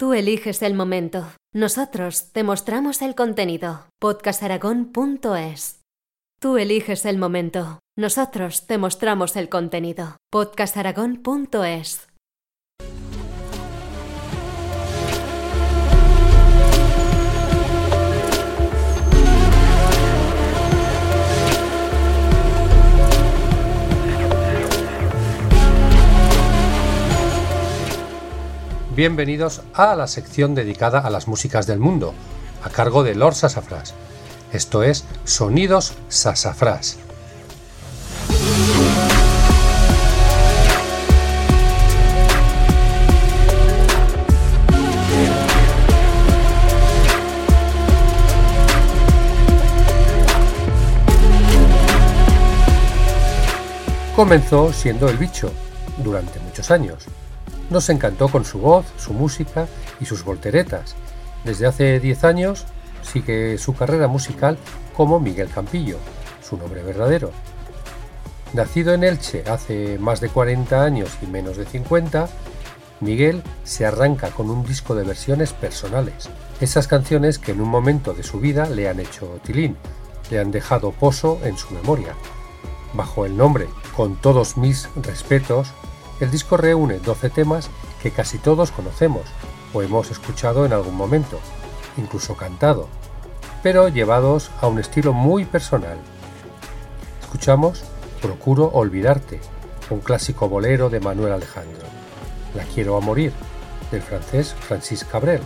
Tú eliges el momento. Nosotros te mostramos el contenido. podcastaragón.es. Tú eliges el momento. Nosotros te mostramos el contenido. podcastaragón.es. Bienvenidos a la sección dedicada a las músicas del mundo, a cargo de Lord Sassafras. Esto es Sonidos Sassafras. Comenzó siendo el bicho durante muchos años nos encantó con su voz, su música y sus volteretas. Desde hace 10 años sigue su carrera musical como Miguel Campillo, su nombre verdadero. Nacido en Elche hace más de 40 años y menos de 50, Miguel se arranca con un disco de versiones personales, esas canciones que en un momento de su vida le han hecho tilín, le han dejado pozo en su memoria. Bajo el nombre Con todos mis respetos, el disco reúne 12 temas que casi todos conocemos o hemos escuchado en algún momento, incluso cantado, pero llevados a un estilo muy personal. Escuchamos Procuro Olvidarte, un clásico bolero de Manuel Alejandro. La quiero a morir, del francés Francis Cabrel.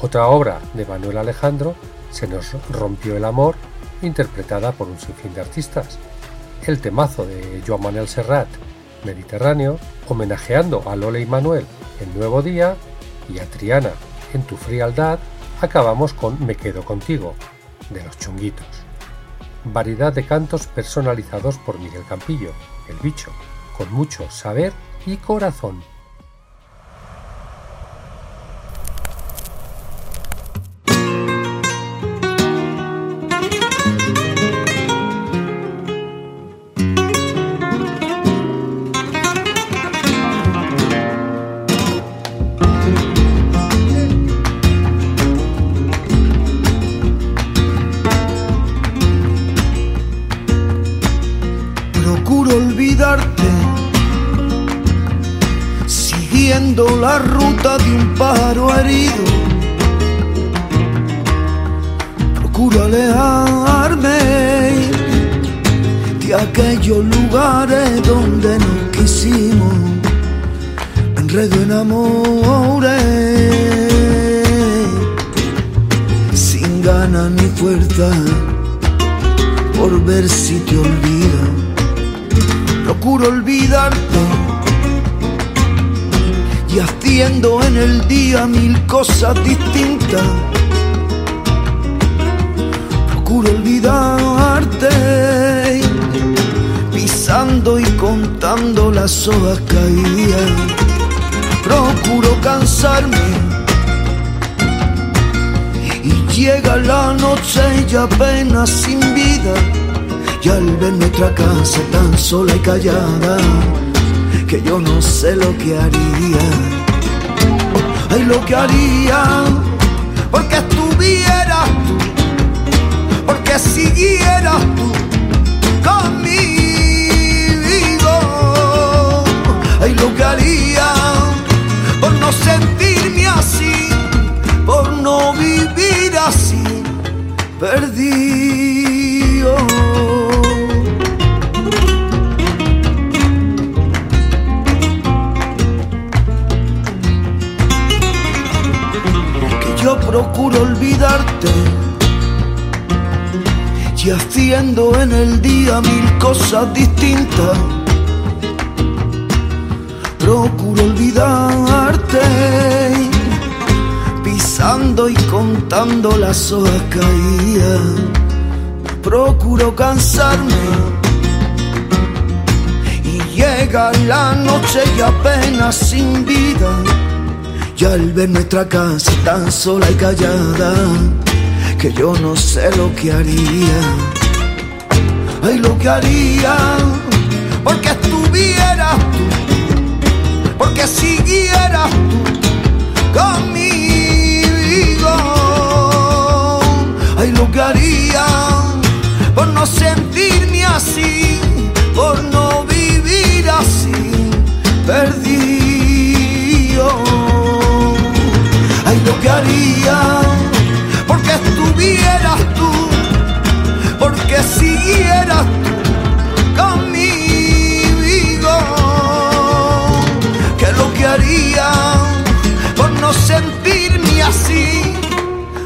Otra obra de Manuel Alejandro, Se nos rompió el amor, interpretada por un sinfín de artistas. El temazo de Joan Manuel Serrat, Mediterráneo, homenajeando a Lola y Manuel en Nuevo Día y a Triana en Tu Frialdad, acabamos con Me Quedo Contigo, de los chunguitos. Variedad de cantos personalizados por Miguel Campillo, el bicho, con mucho saber y corazón. La ruta de un pájaro herido. Procuro alejarme de aquellos lugares donde no quisimos. Enredo en amores sin ganas ni fuerza por ver si te olvido. Procuro olvidarte y haciendo en el día mil cosas distintas. Procuro olvidarte, pisando y contando las hojas caídas. Procuro cansarme y llega la noche y apenas sin vida. Y al ver nuestra casa tan sola y callada que yo no sé lo que haría. Ay, lo que haría, porque estuvieras tú, porque siguieras tú conmigo. Ay, lo que haría, por no sentirme así, por no vivir así, perdido. Procuro olvidarte y haciendo en el día mil cosas distintas. Procuro olvidarte, pisando y contando las hojas caídas. Procuro cansarme y llega la noche y apenas sin vida y al ver nuestra casa tan sola y callada, que yo no sé lo que haría. Ay, lo que haría, porque estuvieras tú, porque siguieras tú conmigo. Ay, lo que haría, por no sentirme así, por no vivir así, perdón. Porque estuvieras tú, porque siguieras tú conmigo. Que lo que haría por no sentirme así,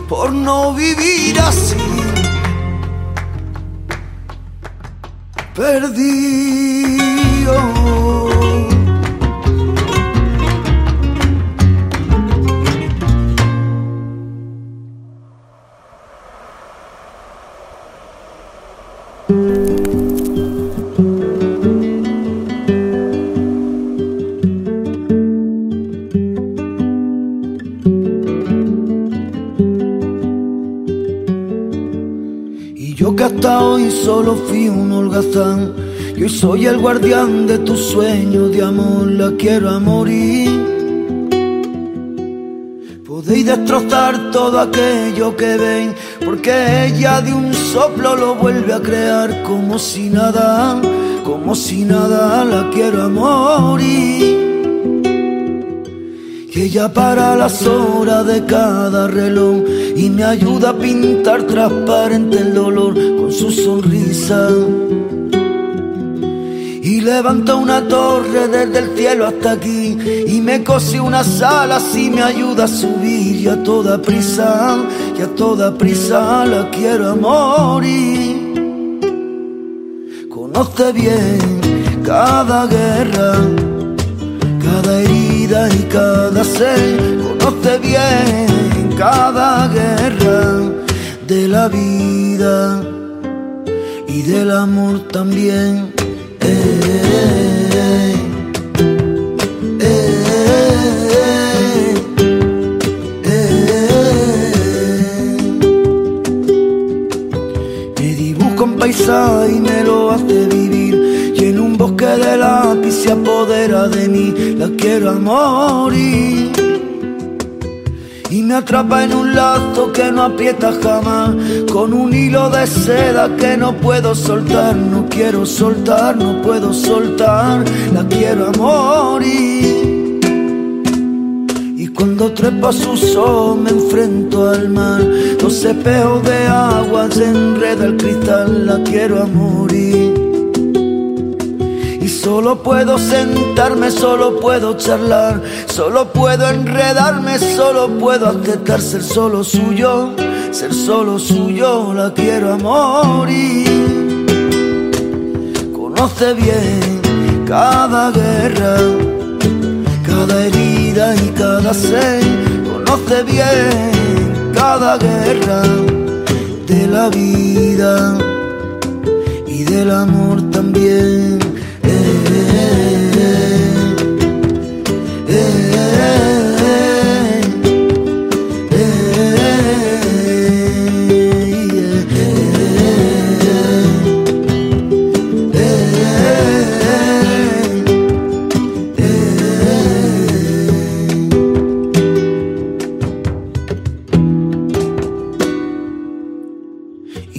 por no vivir así. Perdido. Solo fui un holgazán. Y hoy soy el guardián de tu sueño de amor, la quiero a morir. Podéis destrozar todo aquello que ven, porque ella de un soplo lo vuelve a crear como si nada, como si nada la quiero a morir. Y ella para las horas de cada reloj y me ayuda a pintar transparente el dolor con su sonrisa. Y levanta una torre desde el cielo hasta aquí y me cose una sala y me ayuda a subir y a toda prisa, y a toda prisa la quiero morir. Conoce bien cada guerra, cada herida y cada ser, conoce bien cada guerra de la vida y del amor también. me dibujo un paisaje y me lo hace vivir. Y en un bosque de lápiz se apodera de mí, la quiero a morir y me atrapa en un lazo que no aprieta jamás, con un hilo de seda que no puedo soltar, no quiero soltar, no puedo soltar, la quiero a morir. Y cuando trepa su sol me enfrento al mar, dos espejos de agua se enreda el cristal, la quiero a morir. Solo puedo sentarme, solo puedo charlar, solo puedo enredarme, solo puedo aceptar ser solo suyo, ser solo suyo, la quiero a morir. Conoce bien cada guerra, cada herida y cada ser, conoce bien cada guerra de la vida y del amor también.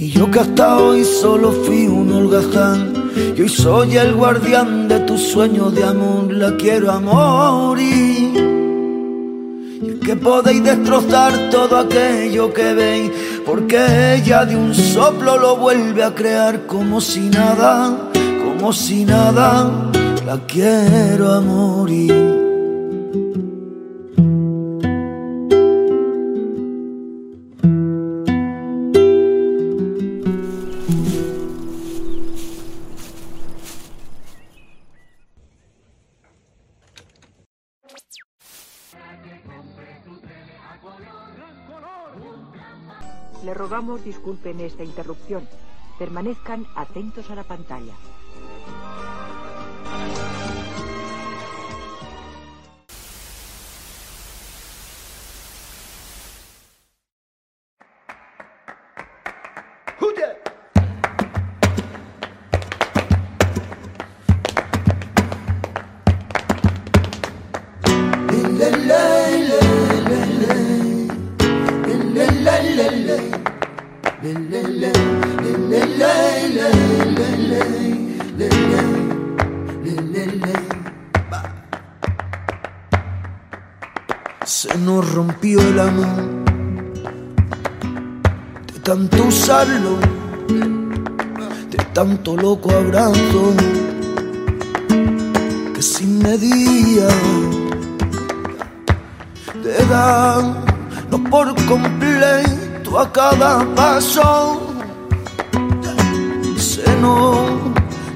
Y yo que hasta hoy solo fui un holgazán y hoy soy el guardián de tu sueño de amor, la quiero a morir. Y que podéis destrozar todo aquello que veis, porque ella de un soplo lo vuelve a crear como si nada, como si nada, la quiero a morir. Le rogamos disculpen esta interrupción. Permanezcan atentos a la pantalla. Tanto loco abrazo que sin medida te da no por completo a cada paso. Se nos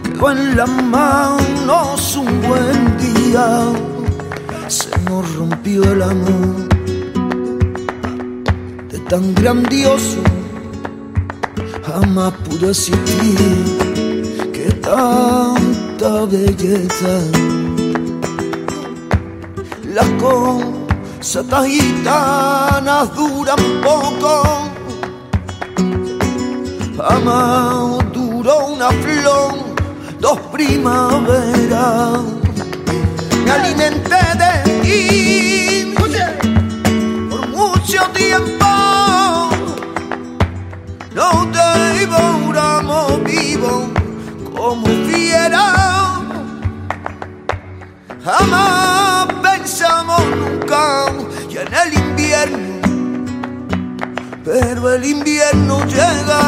quedó en las manos un buen día se nos rompió el amor de tan grandioso jamás pudo existir tanta belleza. Las cosas gitanas duran poco. Jamás duró una flor dos primaveras. Me alimenté de ti llega.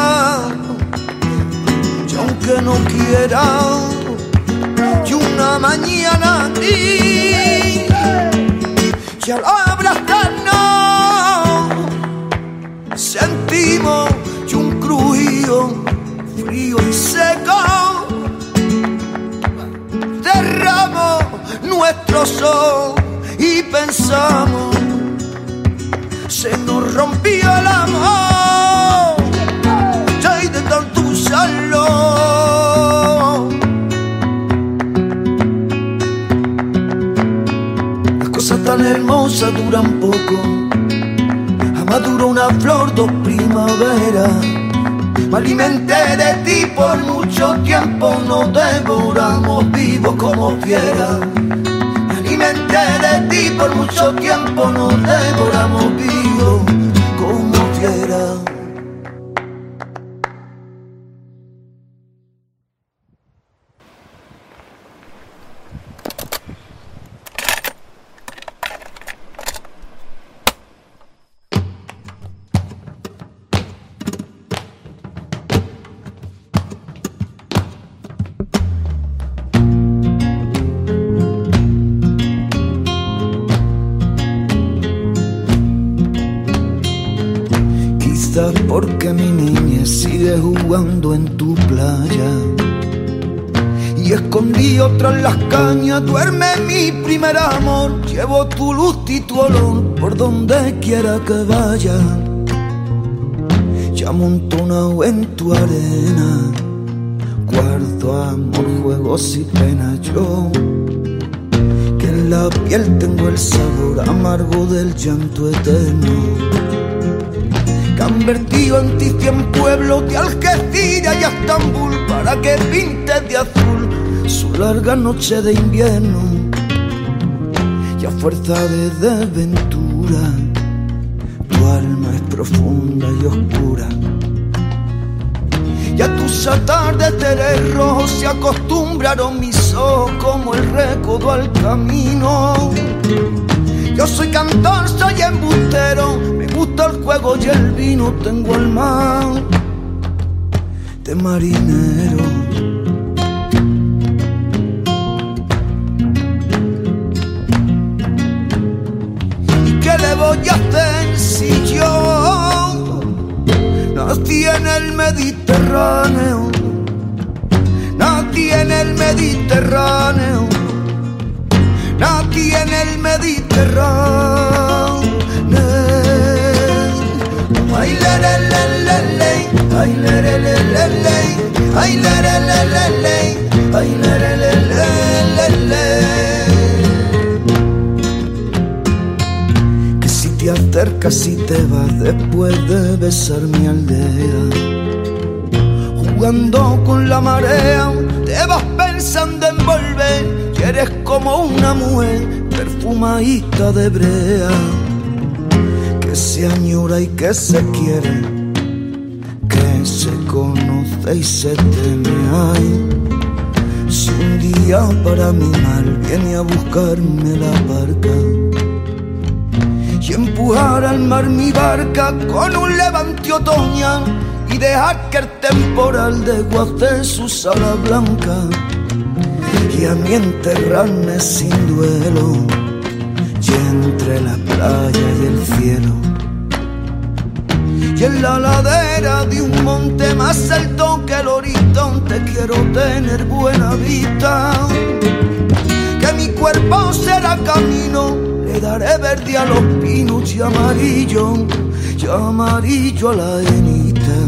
Y aunque no quiera y una mañana ti y al abrazarnos sentimos y un crujido frío y seco cerramos nuestros ojos y pensamos se nos rompió el amor hermosa duran poco. Jamás una flor dos primaveras. Me alimenté de ti por mucho tiempo, nos devoramos vivos como fieras. Me alimenté de ti por mucho tiempo, nos devoramos vivos Porque mi niña sigue jugando en tu playa y escondido tras las cañas duerme mi primer amor. Llevo tu luz y tu olor por donde quiera que vaya. Ya amontonado en tu arena, guardo amor, juegos y pena yo. Que en la piel tengo el sabor amargo del llanto eterno han vertido en ti cien pueblos de Algeciras y Estambul para que pintes de azul su larga noche de invierno y a fuerza de desventura tu alma es profunda y oscura. Y a tus atardeceres rojos se acostumbraron mis ojos como el recodo al camino. Yo soy cantor, soy embustero, gusta el juego y el vino, tengo el mar de marinero. ¿Y qué le voy a hacer si yo nací en el Mediterráneo? Nací en el Mediterráneo nací en el Mediterráneo. Ay, le, le, le, le, le, ay, le, le, le, le, ay, le, ay, le. Que si te acercas y te vas después de besar mi aldea, jugando con la marea, te vas pensando en volver y eres como una mujer perfumadita de brea que se añora y que se quiere, que se conoce y se teme. Ay, si un día para mi mal viene a buscarme la barca y empujar al mar mi barca con un levante otoñal y dejar que el temporal desguace su sala blanca y a mí enterrarme sin duelo y entre la playa y el cielo en la ladera de un monte más alto que el horizonte quiero tener buena vista que mi cuerpo será camino le daré verde a los pinos y amarillo, y amarillo a la enita.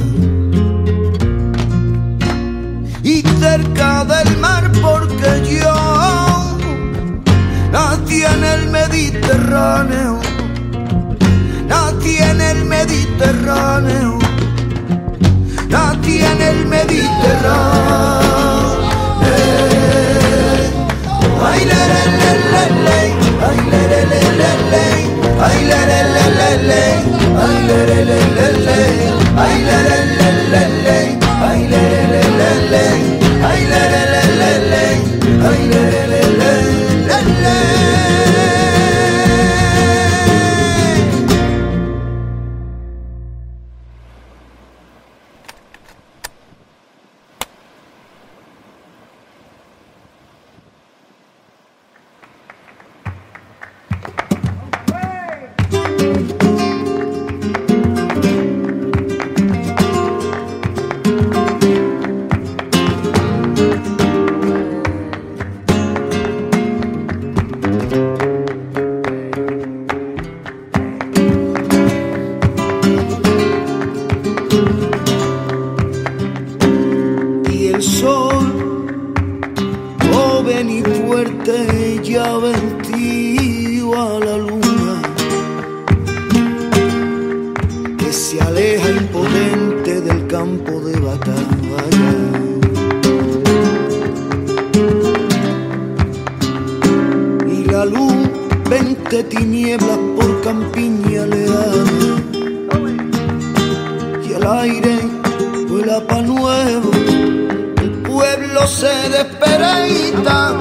Y cerca del mar porque yo nací en el Mediterráneo, en el Mediterráneo, nací en el Mediterráneo. Ay, le, le, le, le, ay, le, le, le, le, le, ay, le, le, le, le, le, ay, le, le, le, le, le, ay, le, le, le, le, le, ay, le, le, le, le, le, le, le, le, le, le, se aleja impotente del campo de batalla. Y la luz, veinte tinieblas por campiña leal y el aire vuela pa' nuevo, el pueblo se despereita,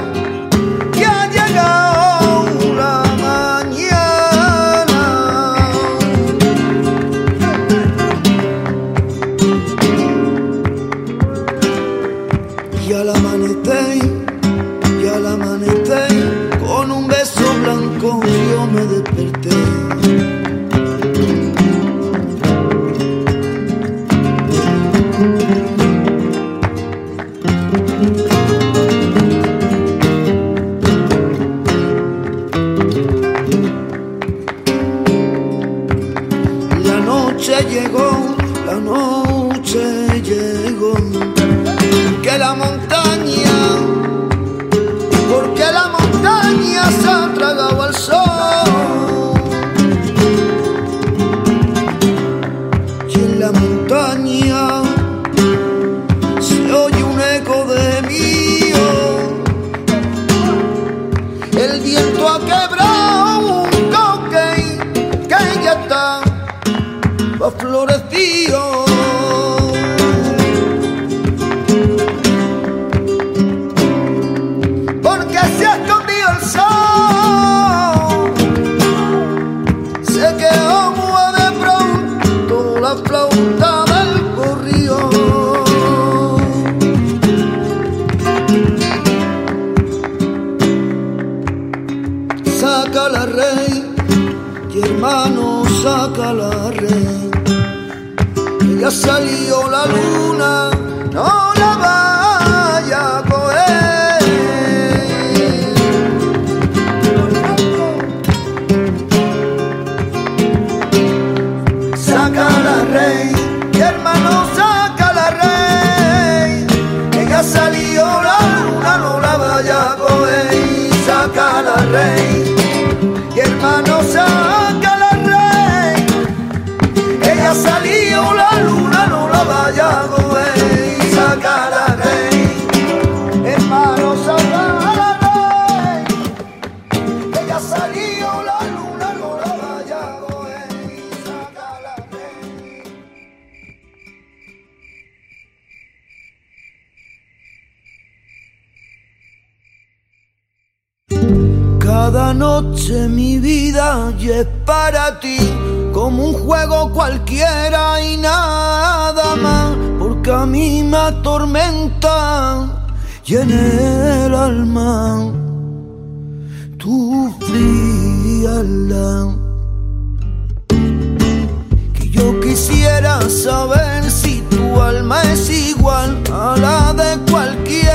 vida y es para ti como un juego cualquiera y nada más, porque a mí me atormenta y en el alma tu frialdad. Que yo quisiera saber si tu alma es igual a la de cualquier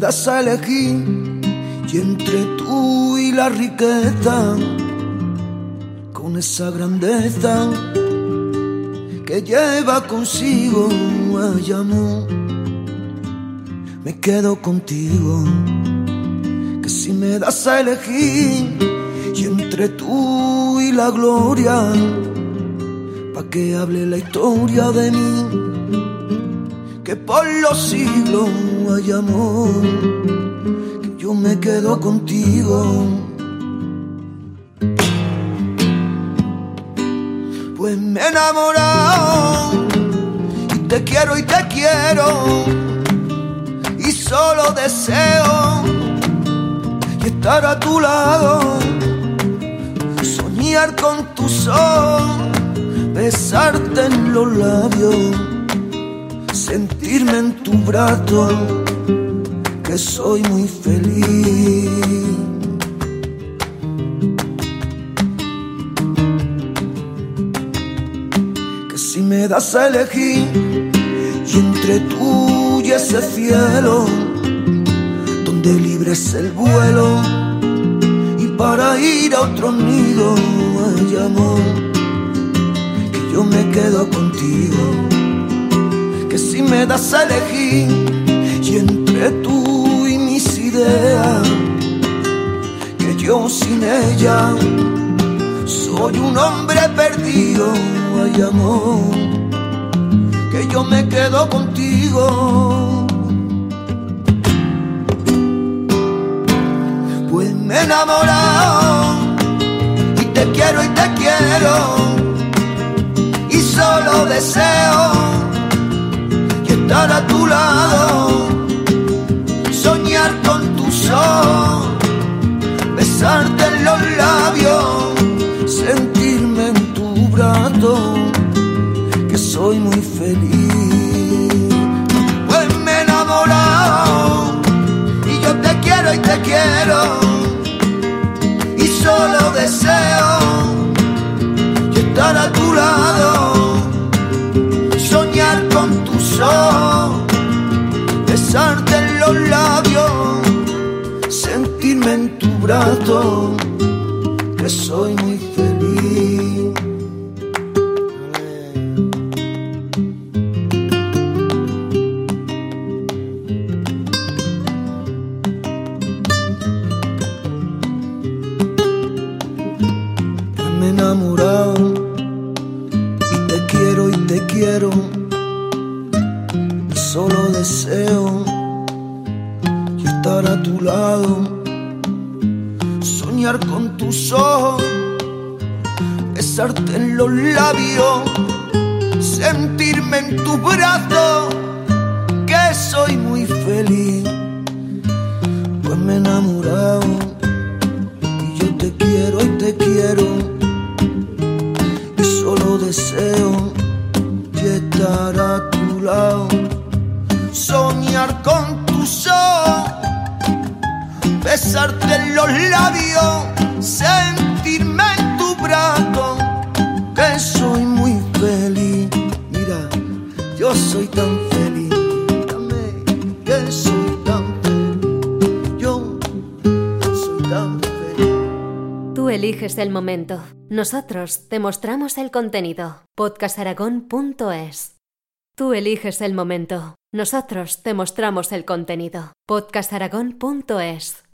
das a elegir y entre tú y la riqueza, con esa grandeza que lleva consigo ay me quedo contigo. Que si me das a elegir y entre tú y la gloria, pa' que hable la historia de mí que por los siglos hay amor, que yo me quedo contigo. Pues me he enamorado y te quiero y te quiero y solo deseo y estar a tu lado, soñar con tu sol, besarte en los labios sentirme en tu brazo, que soy muy feliz. Que si me das a elegir y entre tú y ese cielo, donde libre es el vuelo y para ir a otro nido hay amor, que yo me quedo contigo que si me das a elegir y entre tú que yo yo sin ella soy un hombre perdido, ay amor, que yo me quedo contigo. Pues me he enamorado y te quiero y te quiero. Y solo deseo estar a tu lado, soñar con besarte en los labios sentirme en tu brazo, que soy muy feliz. Pues me he enamorado y yo te quiero y te quiero y solo deseo estar a tu lado, que soy muy feliz. Tu brazo que soy muy feliz. Pues me he enamorado y yo te quiero y te quiero. Y solo deseo estar a tu lado, soñar con tus ojos, besarte en los labios, sentirme en tu brazo, que soy yo soy tan feliz, que soy tan feliz, yo soy tan feliz. Tú eliges el momento. Nosotros te mostramos el contenido. podcastaragón.es Tú eliges el momento. Nosotros te mostramos el contenido. podcastaragón.es